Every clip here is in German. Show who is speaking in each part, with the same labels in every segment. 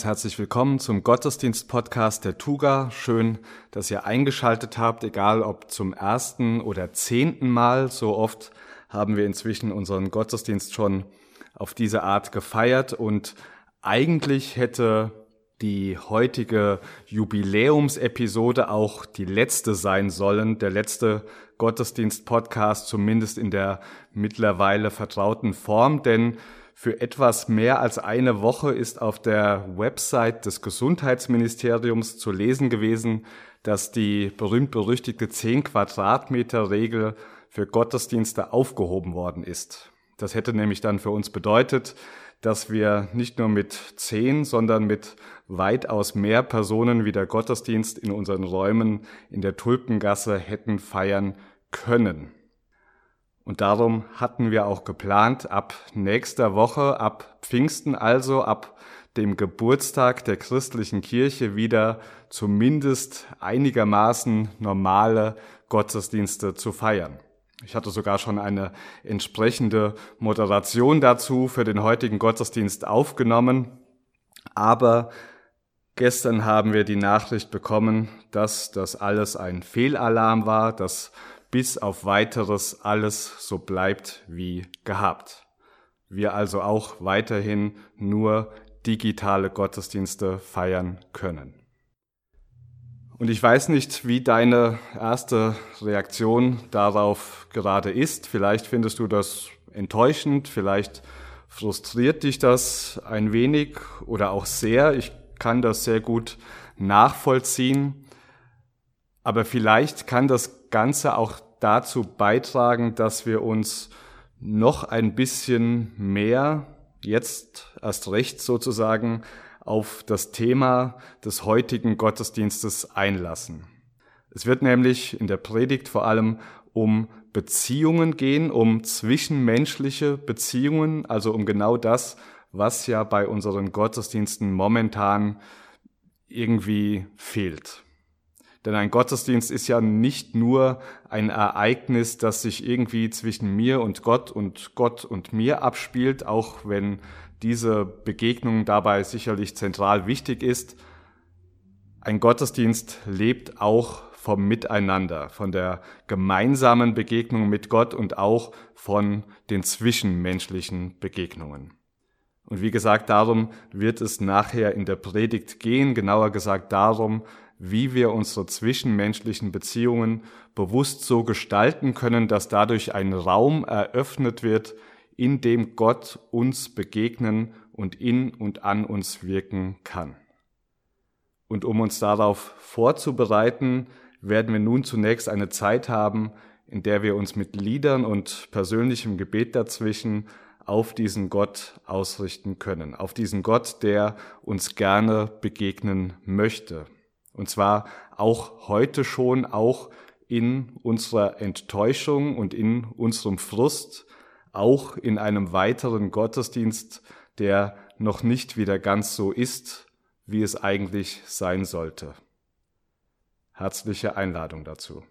Speaker 1: ganz herzlich willkommen zum Gottesdienst-Podcast der Tuga. Schön, dass ihr eingeschaltet habt, egal ob zum ersten oder zehnten Mal. So oft haben wir inzwischen unseren Gottesdienst schon auf diese Art gefeiert und eigentlich hätte die heutige Jubiläumsepisode auch die letzte sein sollen, der letzte Gottesdienst-Podcast, zumindest in der mittlerweile vertrauten Form, denn für etwas mehr als eine Woche ist auf der Website des Gesundheitsministeriums zu lesen gewesen, dass die berühmt-berüchtigte 10 Quadratmeter Regel für Gottesdienste aufgehoben worden ist. Das hätte nämlich dann für uns bedeutet, dass wir nicht nur mit zehn, sondern mit weitaus mehr Personen wie der Gottesdienst in unseren Räumen in der Tulpengasse hätten feiern können. Und darum hatten wir auch geplant, ab nächster Woche, ab Pfingsten also, ab dem Geburtstag der christlichen Kirche wieder zumindest einigermaßen normale Gottesdienste zu feiern. Ich hatte sogar schon eine entsprechende Moderation dazu für den heutigen Gottesdienst aufgenommen. Aber gestern haben wir die Nachricht bekommen, dass das alles ein Fehlalarm war, dass bis auf weiteres alles so bleibt wie gehabt. Wir also auch weiterhin nur digitale Gottesdienste feiern können. Und ich weiß nicht, wie deine erste Reaktion darauf gerade ist. Vielleicht findest du das enttäuschend, vielleicht frustriert dich das ein wenig oder auch sehr. Ich kann das sehr gut nachvollziehen. Aber vielleicht kann das Ganze auch dazu beitragen, dass wir uns noch ein bisschen mehr, jetzt erst recht sozusagen, auf das Thema des heutigen Gottesdienstes einlassen. Es wird nämlich in der Predigt vor allem um Beziehungen gehen, um zwischenmenschliche Beziehungen, also um genau das, was ja bei unseren Gottesdiensten momentan irgendwie fehlt. Denn ein Gottesdienst ist ja nicht nur ein Ereignis, das sich irgendwie zwischen mir und Gott und Gott und mir abspielt, auch wenn diese Begegnung dabei sicherlich zentral wichtig ist. Ein Gottesdienst lebt auch vom Miteinander, von der gemeinsamen Begegnung mit Gott und auch von den zwischenmenschlichen Begegnungen. Und wie gesagt, darum wird es nachher in der Predigt gehen, genauer gesagt darum, wie wir unsere zwischenmenschlichen Beziehungen bewusst so gestalten können, dass dadurch ein Raum eröffnet wird, in dem Gott uns begegnen und in und an uns wirken kann. Und um uns darauf vorzubereiten, werden wir nun zunächst eine Zeit haben, in der wir uns mit Liedern und persönlichem Gebet dazwischen auf diesen Gott ausrichten können, auf diesen Gott, der uns gerne begegnen möchte. Und zwar auch heute schon, auch in unserer Enttäuschung und in unserem Frust, auch in einem weiteren Gottesdienst, der noch nicht wieder ganz so ist, wie es eigentlich sein sollte. Herzliche Einladung dazu.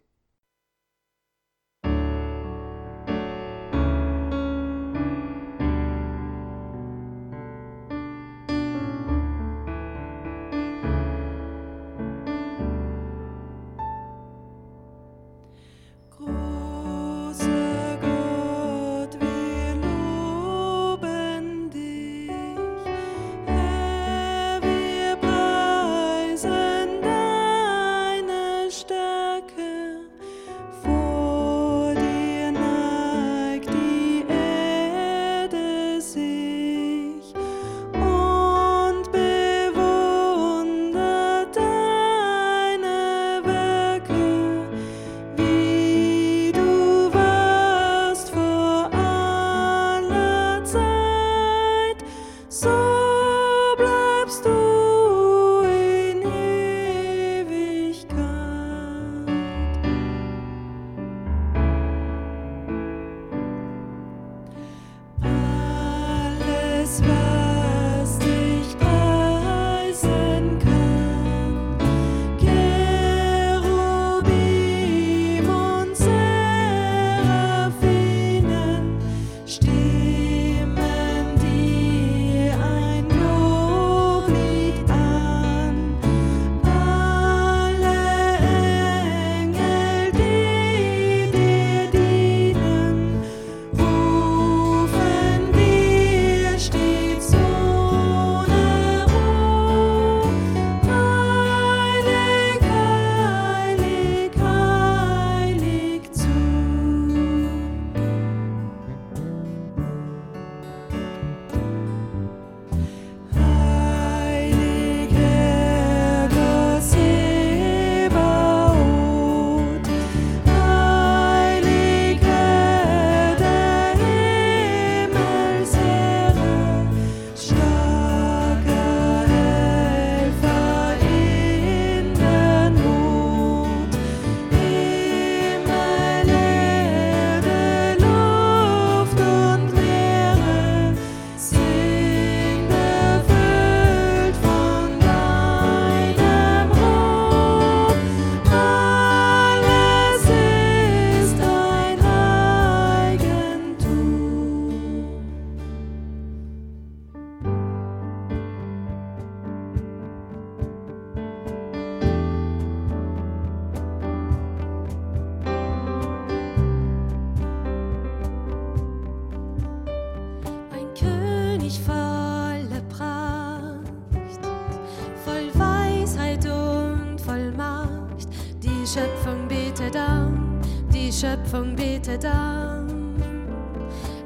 Speaker 2: Schöpfung betet an.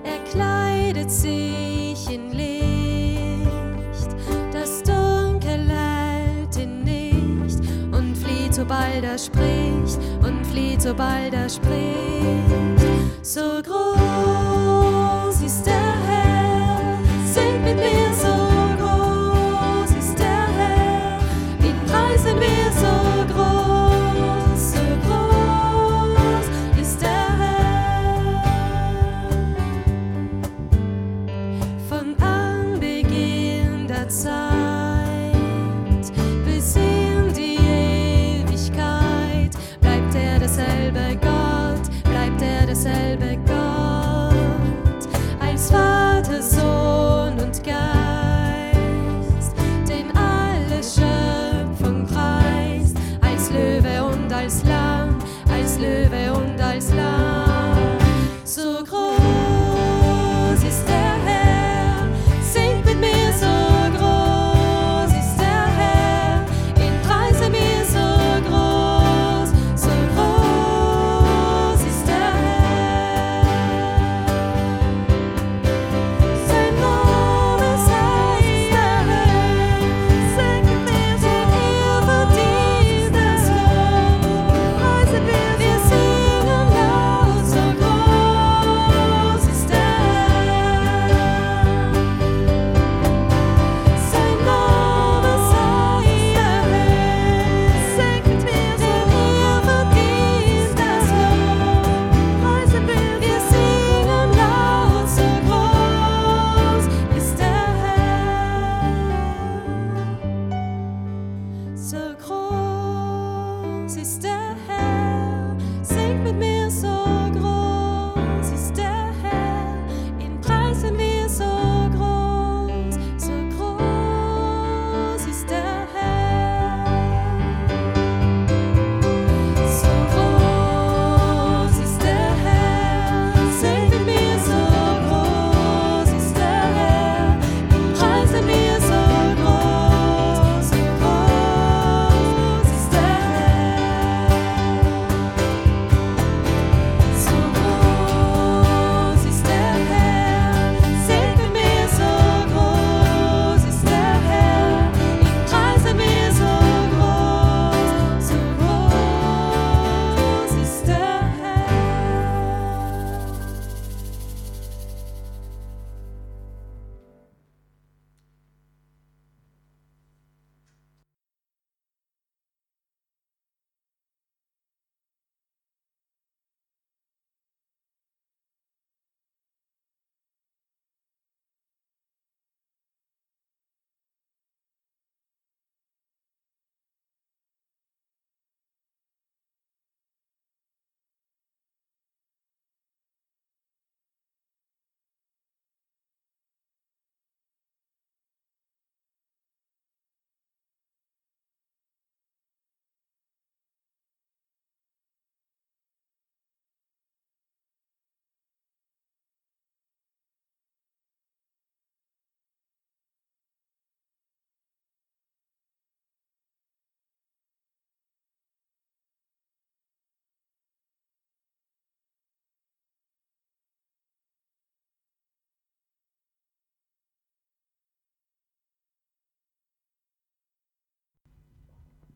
Speaker 2: Er kleidet sich in Licht, das Dunkel hält ihn nicht und flieht, sobald er spricht, und flieht, sobald er spricht. So groß.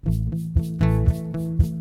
Speaker 2: ピッ!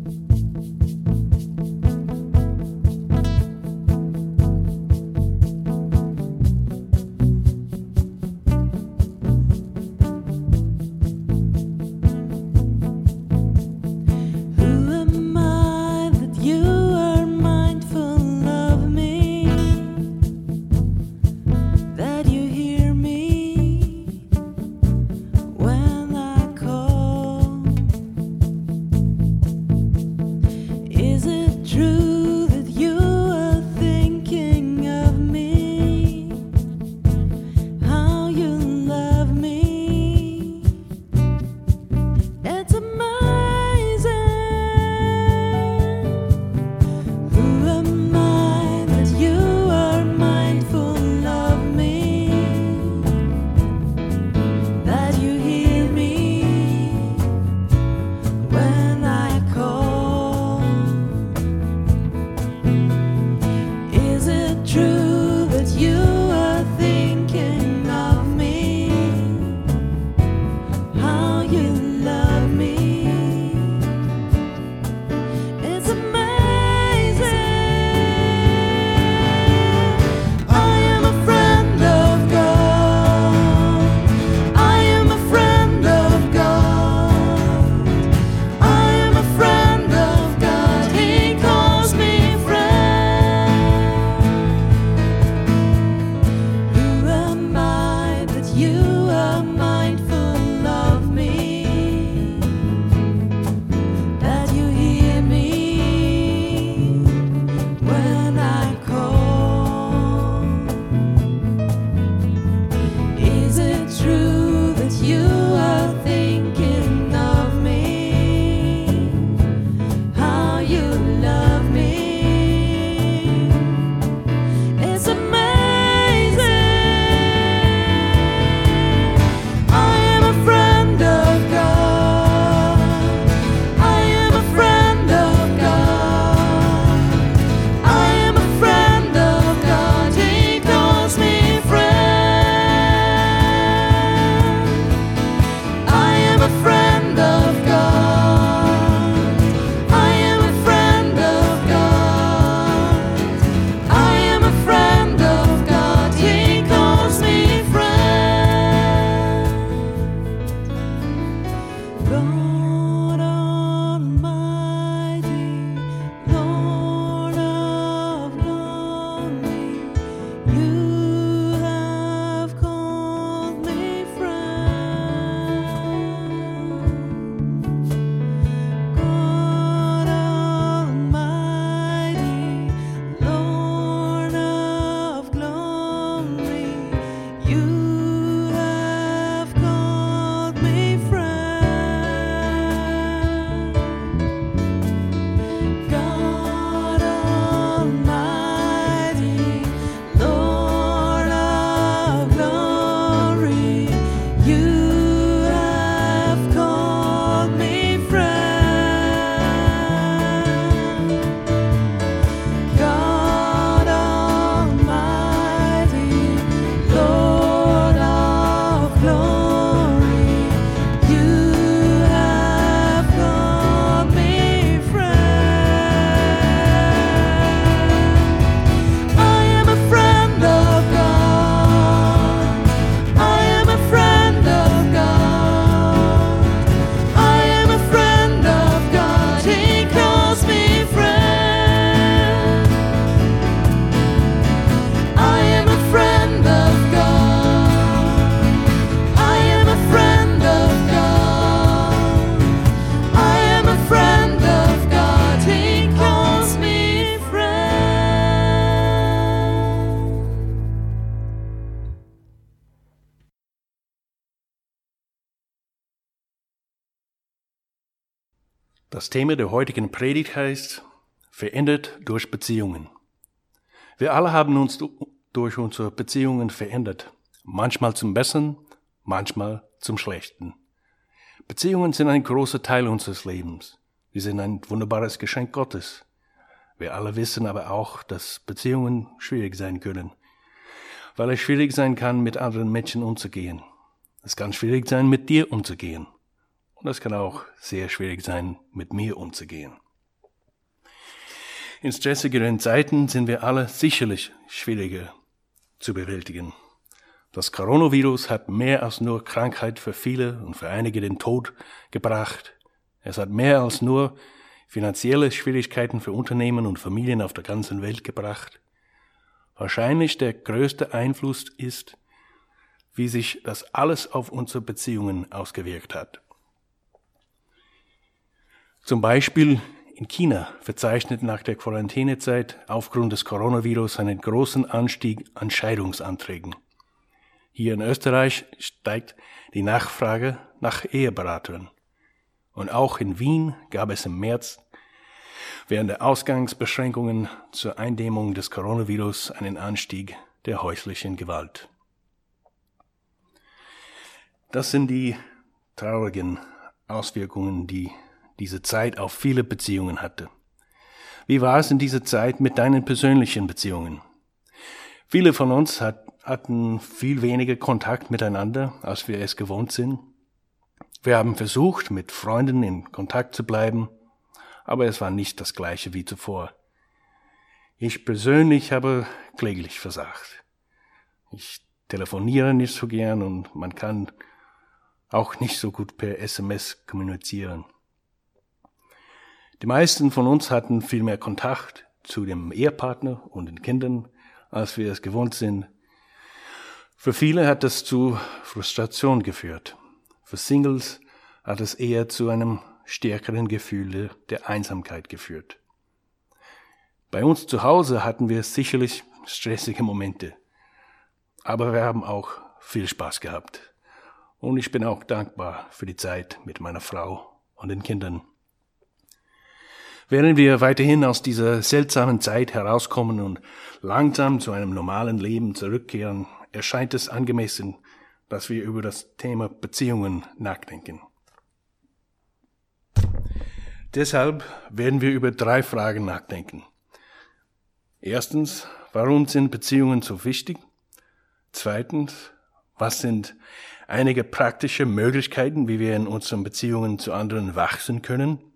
Speaker 2: Das
Speaker 3: Thema der heutigen Predigt heißt Verändert durch Beziehungen. Wir alle haben uns du- durch unsere Beziehungen verändert. Manchmal zum Besseren, manchmal zum Schlechten. Beziehungen sind ein großer Teil unseres Lebens. Sie sind ein wunderbares Geschenk Gottes. Wir alle wissen aber auch, dass Beziehungen schwierig sein können, weil es schwierig sein kann, mit anderen Menschen umzugehen. Es kann schwierig sein, mit dir umzugehen. Und es kann auch sehr schwierig sein, mit mir umzugehen. In stressigeren Zeiten sind wir alle sicherlich schwieriger zu bewältigen. Das Coronavirus hat mehr als nur Krankheit für viele und für einige den Tod gebracht. Es hat mehr als nur finanzielle Schwierigkeiten für Unternehmen und Familien auf der ganzen Welt gebracht. Wahrscheinlich der größte Einfluss ist, wie sich das alles auf unsere Beziehungen ausgewirkt hat. Zum Beispiel in China verzeichnet nach der Quarantänezeit aufgrund des Coronavirus einen großen Anstieg an Scheidungsanträgen. Hier in Österreich steigt die Nachfrage nach Eheberatern. Und auch in Wien gab es im März während der Ausgangsbeschränkungen zur Eindämmung des Coronavirus einen Anstieg der häuslichen Gewalt. Das sind die traurigen Auswirkungen, die diese Zeit auf viele Beziehungen hatte. Wie war es in dieser Zeit mit deinen persönlichen Beziehungen? Viele von uns hat, hatten viel weniger Kontakt miteinander, als wir es gewohnt sind. Wir haben versucht, mit Freunden in Kontakt zu bleiben, aber es war nicht das gleiche wie zuvor. Ich persönlich habe kläglich versagt. Ich telefoniere nicht so gern und man kann auch nicht so gut per SMS kommunizieren. Die meisten von uns hatten viel mehr Kontakt zu dem Ehepartner und den Kindern, als wir es gewohnt sind. Für viele hat das zu Frustration geführt. Für Singles hat es eher zu einem stärkeren Gefühl der Einsamkeit geführt. Bei uns zu Hause hatten wir sicherlich stressige Momente, aber wir haben auch viel Spaß gehabt. Und ich bin auch dankbar für die Zeit mit meiner Frau und den Kindern. Während wir weiterhin aus dieser seltsamen Zeit herauskommen und langsam zu einem normalen Leben zurückkehren, erscheint es angemessen, dass wir über das Thema Beziehungen nachdenken. Deshalb werden wir über drei Fragen nachdenken. Erstens, warum sind Beziehungen so wichtig? Zweitens, was sind einige praktische Möglichkeiten, wie wir in unseren Beziehungen zu anderen wachsen können?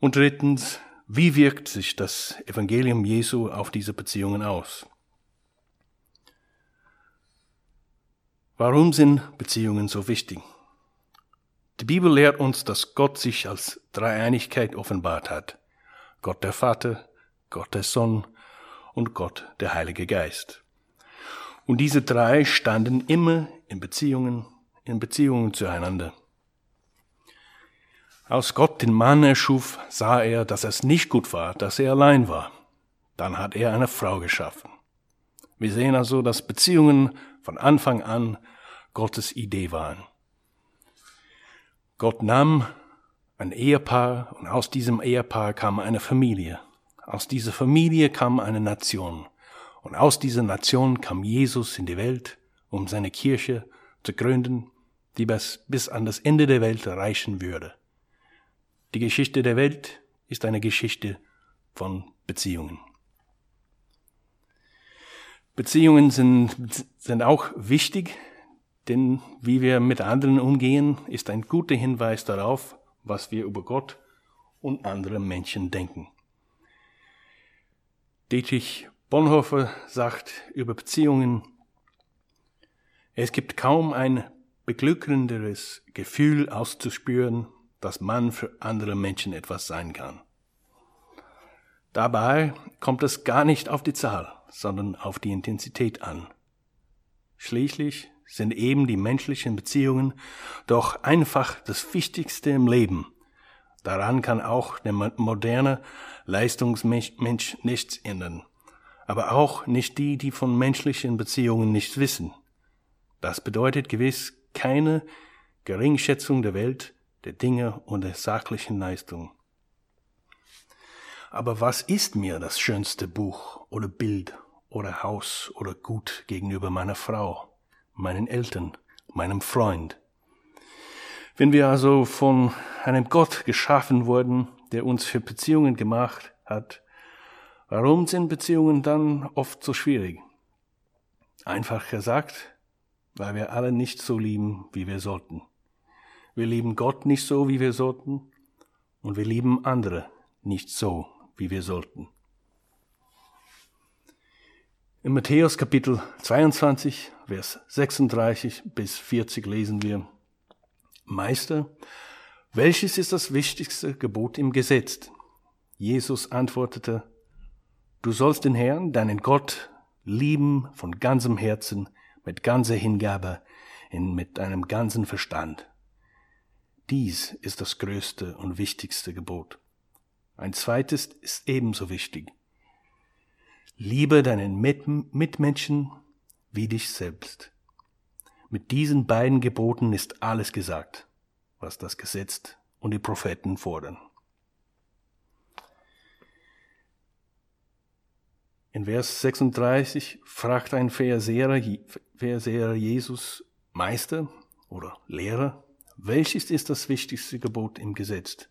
Speaker 3: Und drittens, wie wirkt sich das Evangelium Jesu auf diese Beziehungen aus? Warum sind Beziehungen so wichtig? Die Bibel lehrt uns, dass Gott sich als Dreieinigkeit offenbart hat. Gott der Vater, Gott der Sohn und Gott der Heilige Geist. Und diese drei standen immer in Beziehungen, in Beziehungen zueinander. Als Gott den Mann erschuf, sah er, dass es nicht gut war, dass er allein war. Dann hat er eine Frau geschaffen. Wir sehen also, dass Beziehungen von Anfang an Gottes Idee waren. Gott nahm ein Ehepaar und aus diesem Ehepaar kam eine Familie. Aus dieser Familie kam eine Nation. Und aus dieser Nation kam Jesus in die Welt, um seine Kirche zu gründen, die bis, an das Ende der Welt reichen würde. Die Geschichte der Welt ist eine Geschichte von Beziehungen. Beziehungen sind, sind auch wichtig, denn wie wir mit anderen umgehen, ist ein guter Hinweis darauf, was wir über Gott und andere Menschen denken. Dietrich Bonhoeffer sagt über Beziehungen, es gibt kaum ein beglückenderes Gefühl auszuspüren, dass man für andere Menschen etwas sein kann. Dabei kommt es gar nicht auf die Zahl, sondern auf die Intensität an. Schließlich sind eben die menschlichen Beziehungen doch einfach das Wichtigste im Leben. Daran kann auch der moderne Leistungsmensch nichts ändern, aber auch nicht die, die von menschlichen Beziehungen nichts wissen. Das bedeutet gewiss keine Geringschätzung der Welt, der Dinge und der sachlichen Leistung. Aber was ist mir das schönste Buch oder Bild oder Haus oder Gut gegenüber meiner Frau, meinen Eltern, meinem Freund? Wenn wir also von einem Gott geschaffen wurden, der uns für Beziehungen gemacht hat, warum sind Beziehungen dann oft so schwierig? Einfach gesagt, weil wir alle nicht so lieben, wie wir sollten. Wir lieben Gott nicht so, wie wir sollten, und wir lieben andere nicht so, wie wir sollten. In Matthäus Kapitel 22, Vers 36 bis 40 lesen wir, Meister, welches ist das wichtigste Gebot im Gesetz? Jesus antwortete, Du sollst den Herrn, deinen Gott, lieben von ganzem Herzen, mit ganzer Hingabe, mit deinem ganzen Verstand. Dies ist das größte und wichtigste Gebot. Ein zweites ist ebenso wichtig. Liebe deinen Mitmenschen wie dich selbst. Mit diesen beiden Geboten ist alles gesagt, was das Gesetz und die Propheten fordern. In Vers 36 fragt ein Verseher, Verseher Jesus, Meister oder Lehrer, welches ist das wichtigste Gebot im Gesetz?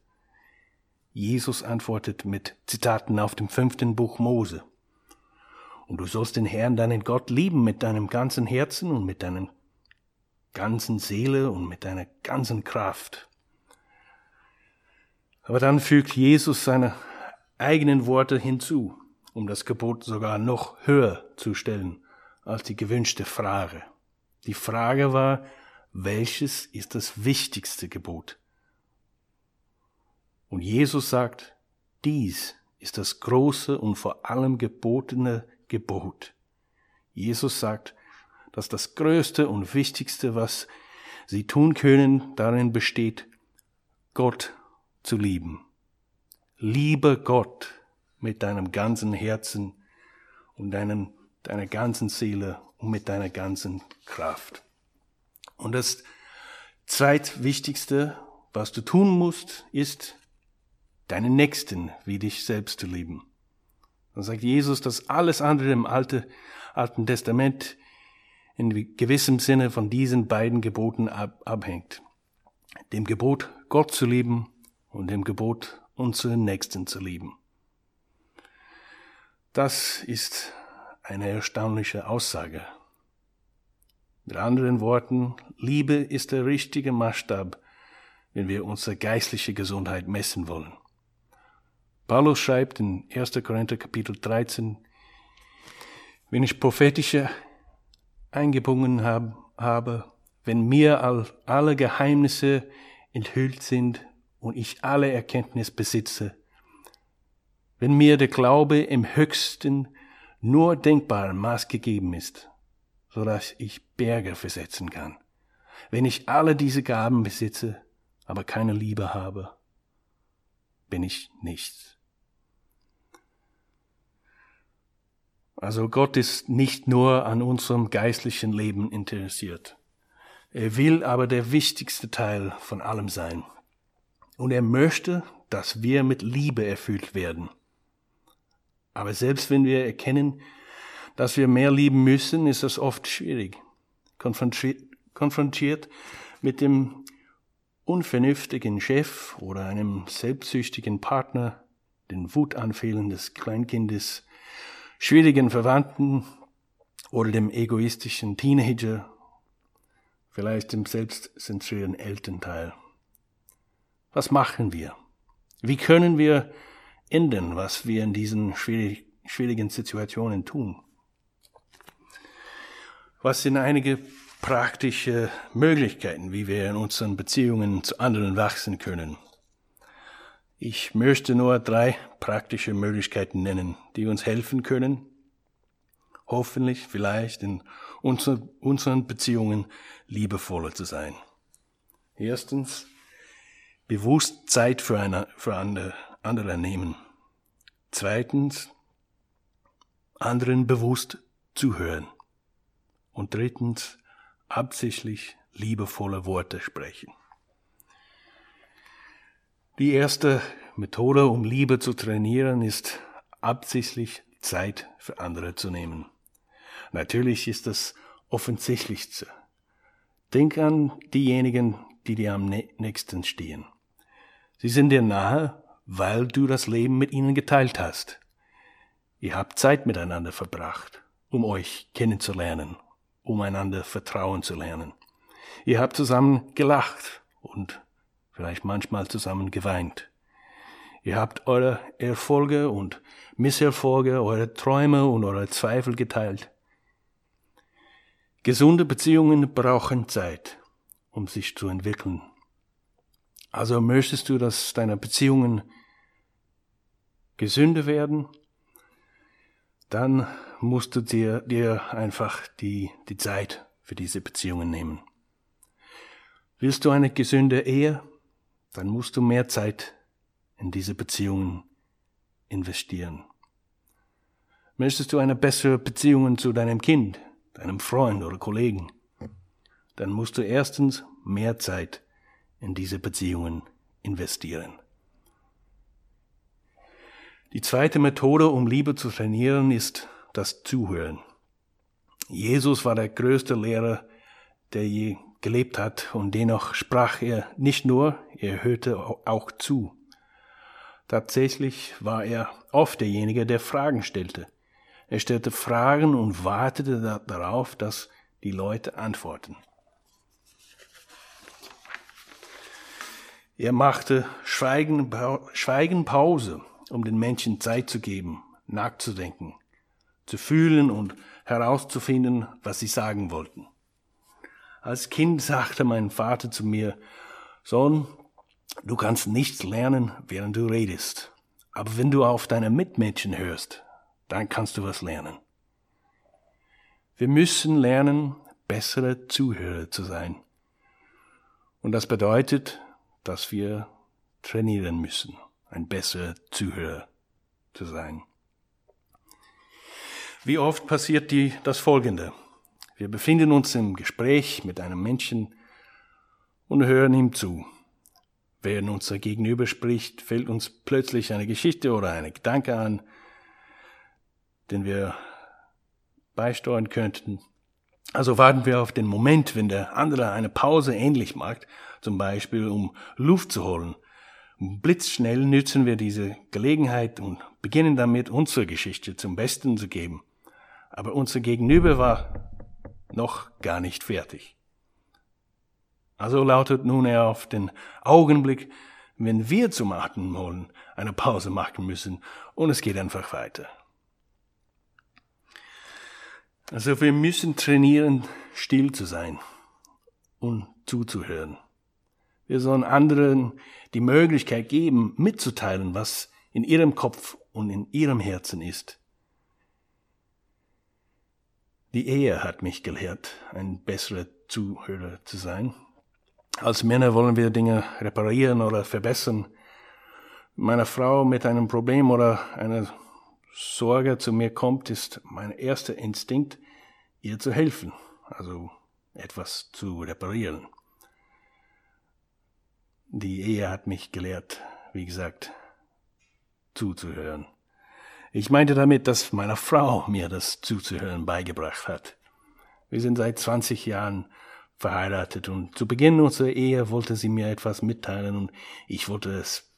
Speaker 3: Jesus antwortet mit Zitaten auf dem fünften Buch Mose. Und du sollst den Herrn, deinen Gott, lieben mit deinem ganzen Herzen und mit deiner ganzen Seele und mit deiner ganzen Kraft. Aber dann fügt Jesus seine eigenen Worte hinzu, um das Gebot sogar noch höher zu stellen als die gewünschte Frage. Die Frage war, welches ist das wichtigste Gebot? Und Jesus sagt, dies ist das große und vor allem gebotene Gebot. Jesus sagt, dass das Größte und Wichtigste, was sie tun können, darin besteht, Gott zu lieben. Liebe Gott mit deinem ganzen Herzen und deinem, deiner ganzen Seele und mit deiner ganzen Kraft. Und das zweitwichtigste, was du tun musst, ist, deinen Nächsten wie dich selbst zu lieben. Dann sagt Jesus, dass alles andere im Alte, Alten Testament in gewissem Sinne von diesen beiden Geboten ab, abhängt. Dem Gebot, Gott zu lieben und dem Gebot, unseren Nächsten zu lieben. Das ist eine erstaunliche Aussage. Mit anderen Worten, Liebe ist der richtige Maßstab, wenn wir unsere geistliche Gesundheit messen wollen. Paulus schreibt in 1. Korinther Kapitel 13, wenn ich prophetische eingebungen hab, habe, wenn mir all, alle Geheimnisse enthüllt sind und ich alle Erkenntnis besitze, wenn mir der Glaube im höchsten, nur denkbaren Maß gegeben ist, so dass ich Berge versetzen kann, wenn ich alle diese Gaben besitze, aber keine Liebe habe, bin ich nichts. Also Gott ist nicht nur an unserem geistlichen Leben interessiert. Er will aber der wichtigste Teil von allem sein. Und er möchte, dass wir mit Liebe erfüllt werden. Aber selbst wenn wir erkennen, dass wir mehr lieben müssen, ist das oft schwierig. Konfrontiert mit dem unvernünftigen Chef oder einem selbstsüchtigen Partner, den Wutanfällen des Kleinkindes, schwierigen Verwandten oder dem egoistischen Teenager, vielleicht dem selbstzentrierten Elternteil. Was machen wir? Wie können wir ändern, was wir in diesen schwierig, schwierigen Situationen tun? Was sind einige praktische Möglichkeiten, wie wir in unseren Beziehungen zu anderen wachsen können? Ich möchte nur drei praktische Möglichkeiten nennen, die uns helfen können, hoffentlich vielleicht in unseren Beziehungen liebevoller zu sein. Erstens, bewusst Zeit für, eine, für andere, andere nehmen. Zweitens, anderen bewusst zuhören. Und drittens, absichtlich liebevolle Worte sprechen. Die erste Methode, um Liebe zu trainieren, ist absichtlich Zeit für andere zu nehmen. Natürlich ist das offensichtlichste. Denk an diejenigen, die dir am nä- nächsten stehen. Sie sind dir nahe, weil du das Leben mit ihnen geteilt hast. Ihr habt Zeit miteinander verbracht, um euch kennenzulernen, um einander vertrauen zu lernen. Ihr habt zusammen gelacht und vielleicht manchmal zusammen geweint. Ihr habt eure Erfolge und Misserfolge, eure Träume und eure Zweifel geteilt. Gesunde Beziehungen brauchen Zeit, um sich zu entwickeln. Also möchtest du, dass deine Beziehungen gesünder werden, dann musst du dir, dir einfach die, die Zeit für diese Beziehungen nehmen. Willst du eine gesunde Ehe, dann musst du mehr Zeit in diese Beziehungen investieren. Möchtest du eine bessere Beziehung zu deinem Kind, deinem Freund oder Kollegen, dann musst du erstens mehr Zeit in diese Beziehungen investieren. Die zweite Methode, um Liebe zu trainieren, ist das Zuhören. Jesus war der größte Lehrer, der je gelebt hat, und dennoch sprach er nicht nur, er hörte auch zu. Tatsächlich war er oft derjenige, der Fragen stellte. Er stellte Fragen und wartete da- darauf, dass die Leute antworten. Er machte Schweigen, Schweigenpause, um den Menschen Zeit zu geben, nachzudenken, zu fühlen und herauszufinden, was sie sagen wollten. Als Kind sagte mein Vater zu mir, Sohn, du kannst nichts lernen, während du redest. Aber wenn du auf deine Mitmenschen hörst, dann kannst du was lernen. Wir müssen lernen, bessere Zuhörer zu sein. Und das bedeutet, dass wir trainieren müssen, ein besserer Zuhörer zu sein. Wie oft passiert die, das Folgende? Wir befinden uns im Gespräch mit einem Menschen und hören ihm zu. Während unser Gegenüber spricht, fällt uns plötzlich eine Geschichte oder ein Gedanke an, den wir beisteuern könnten. Also warten wir auf den Moment, wenn der andere eine Pause ähnlich macht, zum Beispiel um Luft zu holen. Blitzschnell nützen wir diese Gelegenheit und beginnen damit, unsere Geschichte zum Besten zu geben. Aber unser Gegenüber war noch gar nicht fertig. Also lautet nun er auf den Augenblick, wenn wir zum Atmen wollen, eine Pause machen müssen und es geht einfach weiter. Also wir müssen trainieren, still zu sein und zuzuhören. Wir sollen anderen die Möglichkeit geben, mitzuteilen, was in ihrem Kopf und in ihrem Herzen ist. Die Ehe hat mich gelehrt, ein besserer Zuhörer zu sein. Als Männer wollen wir Dinge reparieren oder verbessern. Meine Frau mit einem Problem oder einer Sorge zu mir kommt, ist mein erster Instinkt, ihr zu helfen, also etwas zu reparieren. Die Ehe hat mich gelehrt, wie gesagt, zuzuhören. Ich meinte damit, dass meine Frau mir das zuzuhören beigebracht hat. Wir sind seit 20 Jahren verheiratet und zu Beginn unserer Ehe wollte sie mir etwas mitteilen und ich wollte es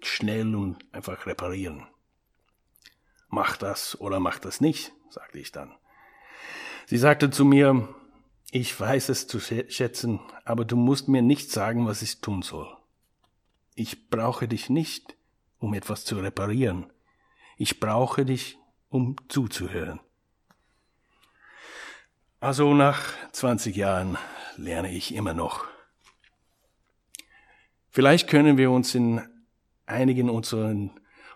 Speaker 3: schnell und einfach reparieren. Mach das oder mach das nicht, sagte ich dann. Sie sagte zu mir, ich weiß es zu schätzen, aber du musst mir nicht sagen, was ich tun soll. Ich brauche dich nicht, um etwas zu reparieren. Ich brauche dich, um zuzuhören. Also nach 20 Jahren lerne ich immer noch. Vielleicht können wir uns in einigen unseren,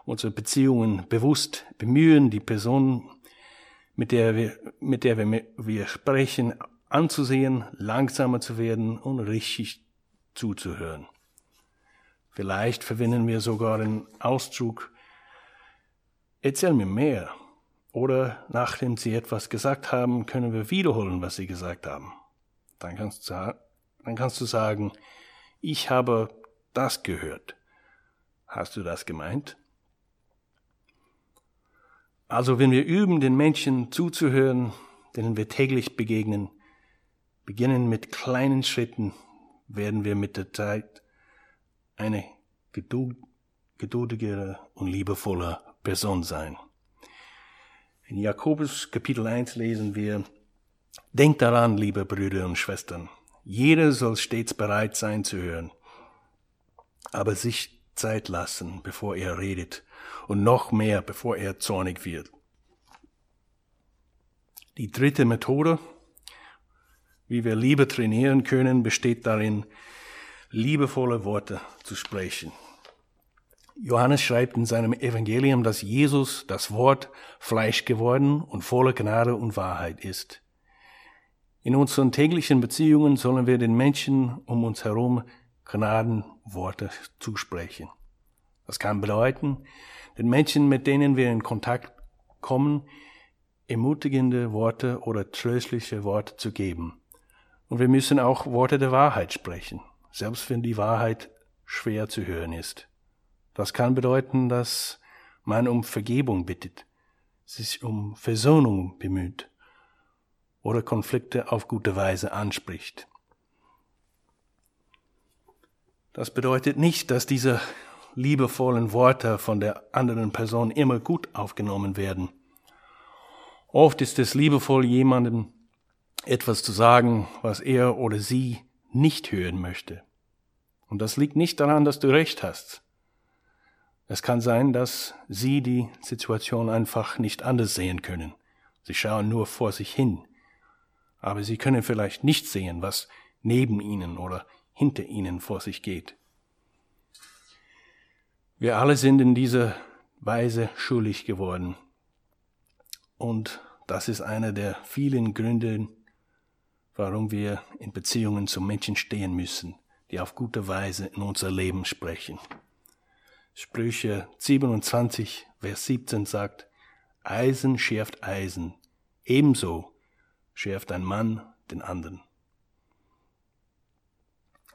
Speaker 3: unserer Beziehungen bewusst bemühen, die Person, mit der wir, mit der wir, wir sprechen, anzusehen, langsamer zu werden und richtig zuzuhören. Vielleicht verwenden wir sogar den Ausdruck, erzähl mir mehr. Oder nachdem Sie etwas gesagt haben, können wir wiederholen, was Sie gesagt haben. Dann kannst du, dann kannst du sagen, ich habe das gehört. Hast du das gemeint? Also wenn wir üben, den Menschen zuzuhören, denen wir täglich begegnen, beginnen mit kleinen Schritten, werden wir mit der Zeit eine geduld, geduldigere und liebevolle Person sein. In Jakobus Kapitel 1 lesen wir, Denkt daran, liebe Brüder und Schwestern, jeder soll stets bereit sein zu hören, aber sich Zeit lassen, bevor er redet, und noch mehr, bevor er zornig wird. Die dritte Methode, wie wir Liebe trainieren können, besteht darin, liebevolle Worte zu sprechen. Johannes schreibt in seinem Evangelium, dass Jesus, das Wort, Fleisch geworden und voller Gnade und Wahrheit ist. In unseren täglichen Beziehungen sollen wir den Menschen um uns herum Gnadenworte zusprechen. Das kann bedeuten, den Menschen, mit denen wir in Kontakt kommen, ermutigende Worte oder tröstliche Worte zu geben. Und wir müssen auch Worte der Wahrheit sprechen, selbst wenn die Wahrheit schwer zu hören ist. Das kann bedeuten, dass man um Vergebung bittet, sich um Versöhnung bemüht oder Konflikte auf gute Weise anspricht. Das bedeutet nicht, dass diese liebevollen Worte von der anderen Person immer gut aufgenommen werden. Oft ist es liebevoll, jemandem etwas zu sagen, was er oder sie nicht hören möchte. Und das liegt nicht daran, dass du recht hast. Es kann sein, dass sie die Situation einfach nicht anders sehen können. Sie schauen nur vor sich hin. Aber sie können vielleicht nicht sehen, was neben ihnen oder hinter ihnen vor sich geht. Wir alle sind in dieser Weise schuldig geworden. Und das ist einer der vielen Gründe, warum wir in Beziehungen zu Menschen stehen müssen, die auf gute Weise in unser Leben sprechen. Sprüche 27, Vers 17 sagt, Eisen schärft Eisen, ebenso schärft ein Mann den anderen.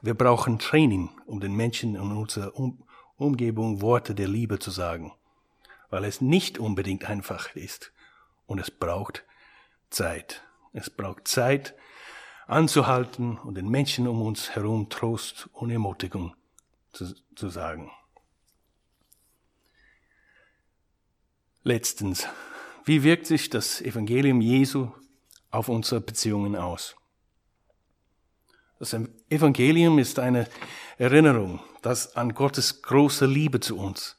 Speaker 3: Wir brauchen Training, um den Menschen in unserer um Umgebung Worte der Liebe zu sagen, weil es nicht unbedingt einfach ist und es braucht Zeit. Es braucht Zeit, anzuhalten und den Menschen um uns herum Trost und Ermutigung zu, zu sagen. Letztens, wie wirkt sich das Evangelium Jesu auf unsere Beziehungen aus? Das Evangelium ist eine Erinnerung das an Gottes große Liebe zu uns.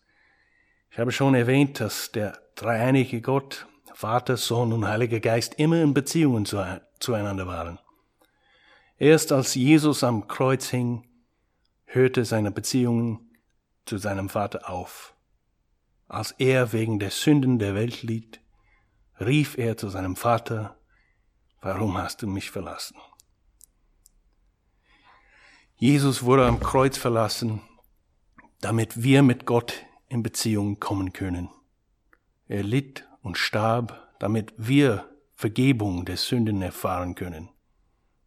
Speaker 3: Ich habe schon erwähnt, dass der dreieinige Gott, Vater, Sohn und Heiliger Geist immer in Beziehungen zueinander waren. Erst als Jesus am Kreuz hing, hörte seine Beziehungen zu seinem Vater auf. Als er wegen der Sünden der Welt litt, rief er zu seinem Vater, warum hast du mich verlassen? Jesus wurde am Kreuz verlassen, damit wir mit Gott in Beziehung kommen können. Er litt und starb, damit wir Vergebung der Sünden erfahren können.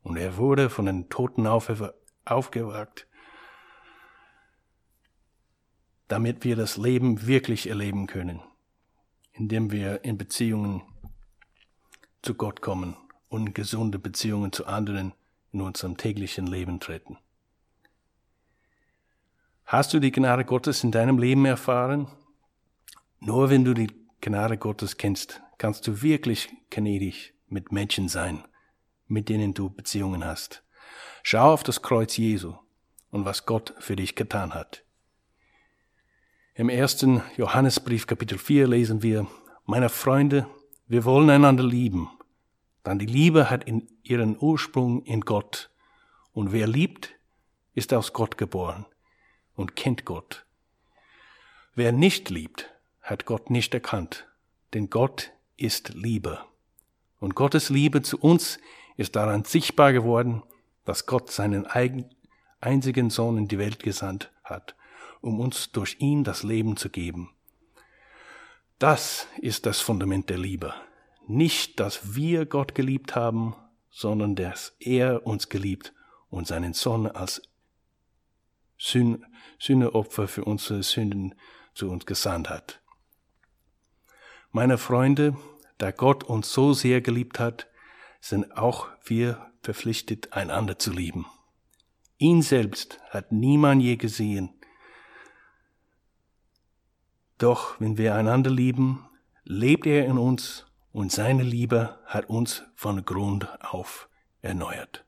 Speaker 3: Und er wurde von den Toten aufgewacht, damit wir das Leben wirklich erleben können, indem wir in Beziehungen zu Gott kommen und gesunde Beziehungen zu anderen in unserem täglichen Leben treten. Hast du die Gnade Gottes in deinem Leben erfahren? Nur wenn du die Gnade Gottes kennst, kannst du wirklich gnädig mit Menschen sein, mit denen du Beziehungen hast. Schau auf das Kreuz Jesu und was Gott für dich getan hat. Im ersten Johannesbrief Kapitel 4 lesen wir, meine Freunde, wir wollen einander lieben, denn die Liebe hat in ihren Ursprung in Gott. Und wer liebt, ist aus Gott geboren und kennt Gott. Wer nicht liebt, hat Gott nicht erkannt, denn Gott ist Liebe. Und Gottes Liebe zu uns ist daran sichtbar geworden, dass Gott seinen einzigen Sohn in die Welt gesandt hat, um uns durch ihn das Leben zu geben. Das ist das Fundament der Liebe. Nicht, dass wir Gott geliebt haben, sondern dass er uns geliebt und seinen Sohn als Sühneopfer für unsere Sünden zu uns gesandt hat. Meine Freunde, da Gott uns so sehr geliebt hat, sind auch wir verpflichtet, einander zu lieben. Ihn selbst hat niemand je gesehen. Doch wenn wir einander lieben, lebt er in uns und seine Liebe hat uns von Grund auf erneuert.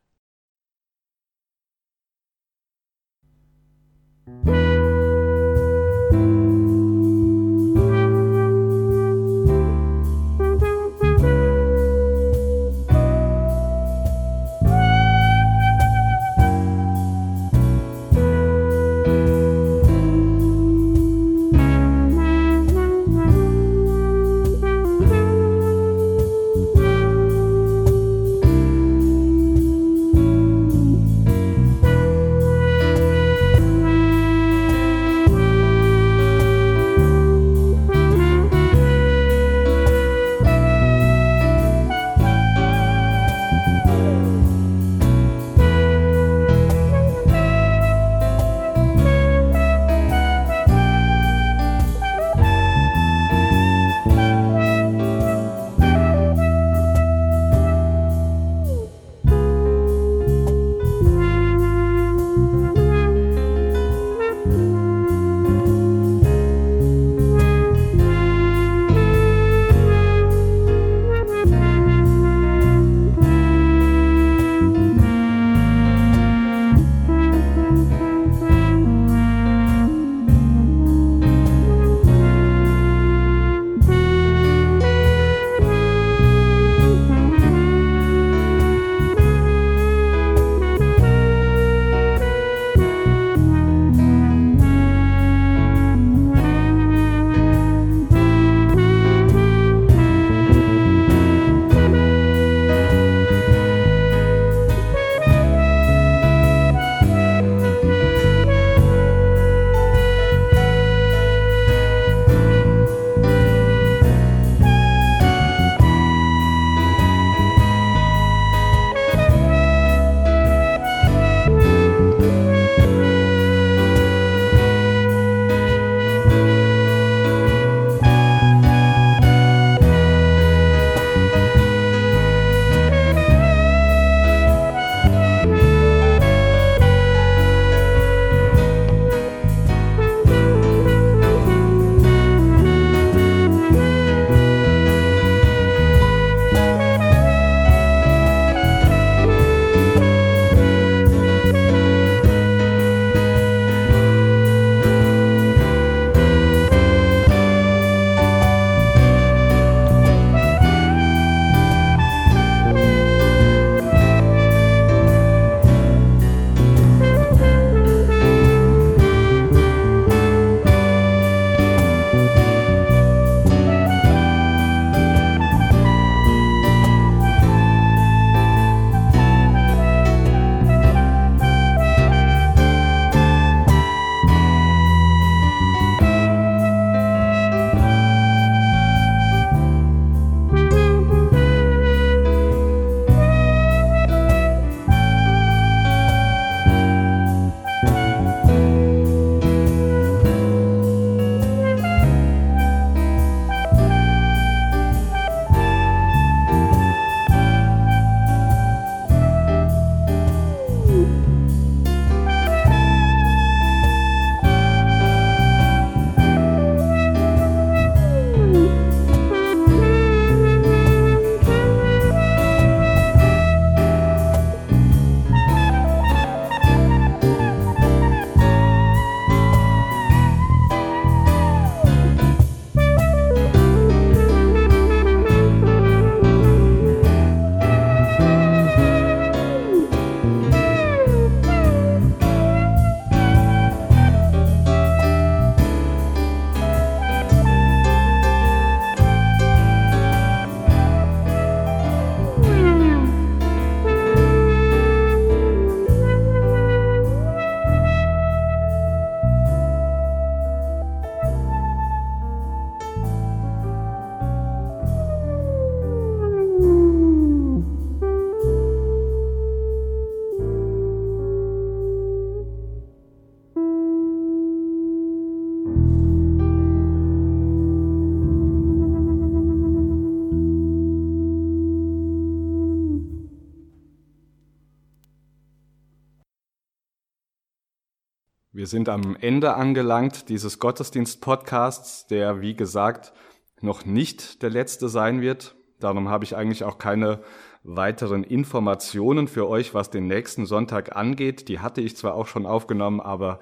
Speaker 1: Wir sind am Ende angelangt dieses Gottesdienst-Podcasts, der, wie gesagt, noch nicht der letzte sein wird. Darum habe ich eigentlich auch keine weiteren Informationen für euch, was den nächsten Sonntag angeht. Die hatte ich zwar auch schon aufgenommen, aber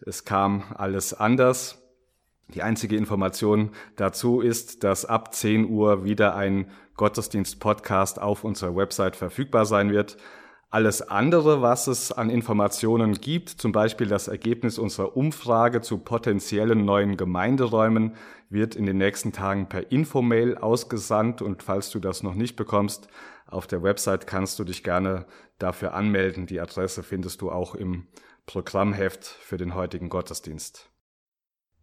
Speaker 1: es kam alles anders. Die einzige Information dazu ist, dass ab 10 Uhr wieder ein Gottesdienst-Podcast auf unserer Website verfügbar sein wird. Alles andere, was es an Informationen gibt, zum Beispiel das Ergebnis unserer Umfrage zu potenziellen neuen Gemeinderäumen, wird in den nächsten Tagen per Infomail ausgesandt und falls du das noch nicht bekommst, auf der Website kannst du dich gerne dafür anmelden. Die Adresse findest du auch im Programmheft für den heutigen Gottesdienst.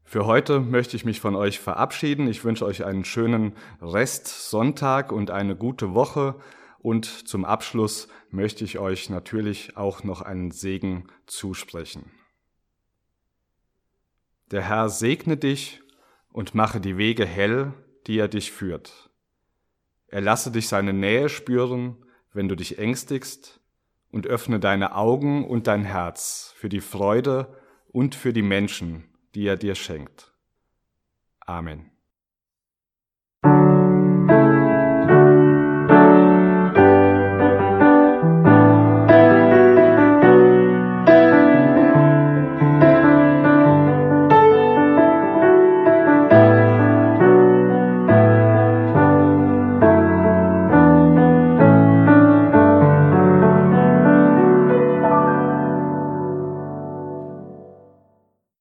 Speaker 1: Für heute möchte ich mich von euch verabschieden. Ich wünsche euch einen schönen Rest Sonntag und eine gute Woche. Und zum Abschluss möchte ich euch natürlich auch noch einen Segen zusprechen. Der Herr segne dich und mache die Wege hell, die er dich führt. Er lasse dich seine Nähe spüren, wenn du dich ängstigst, und öffne deine Augen und dein Herz für die Freude und für die Menschen, die er dir schenkt. Amen.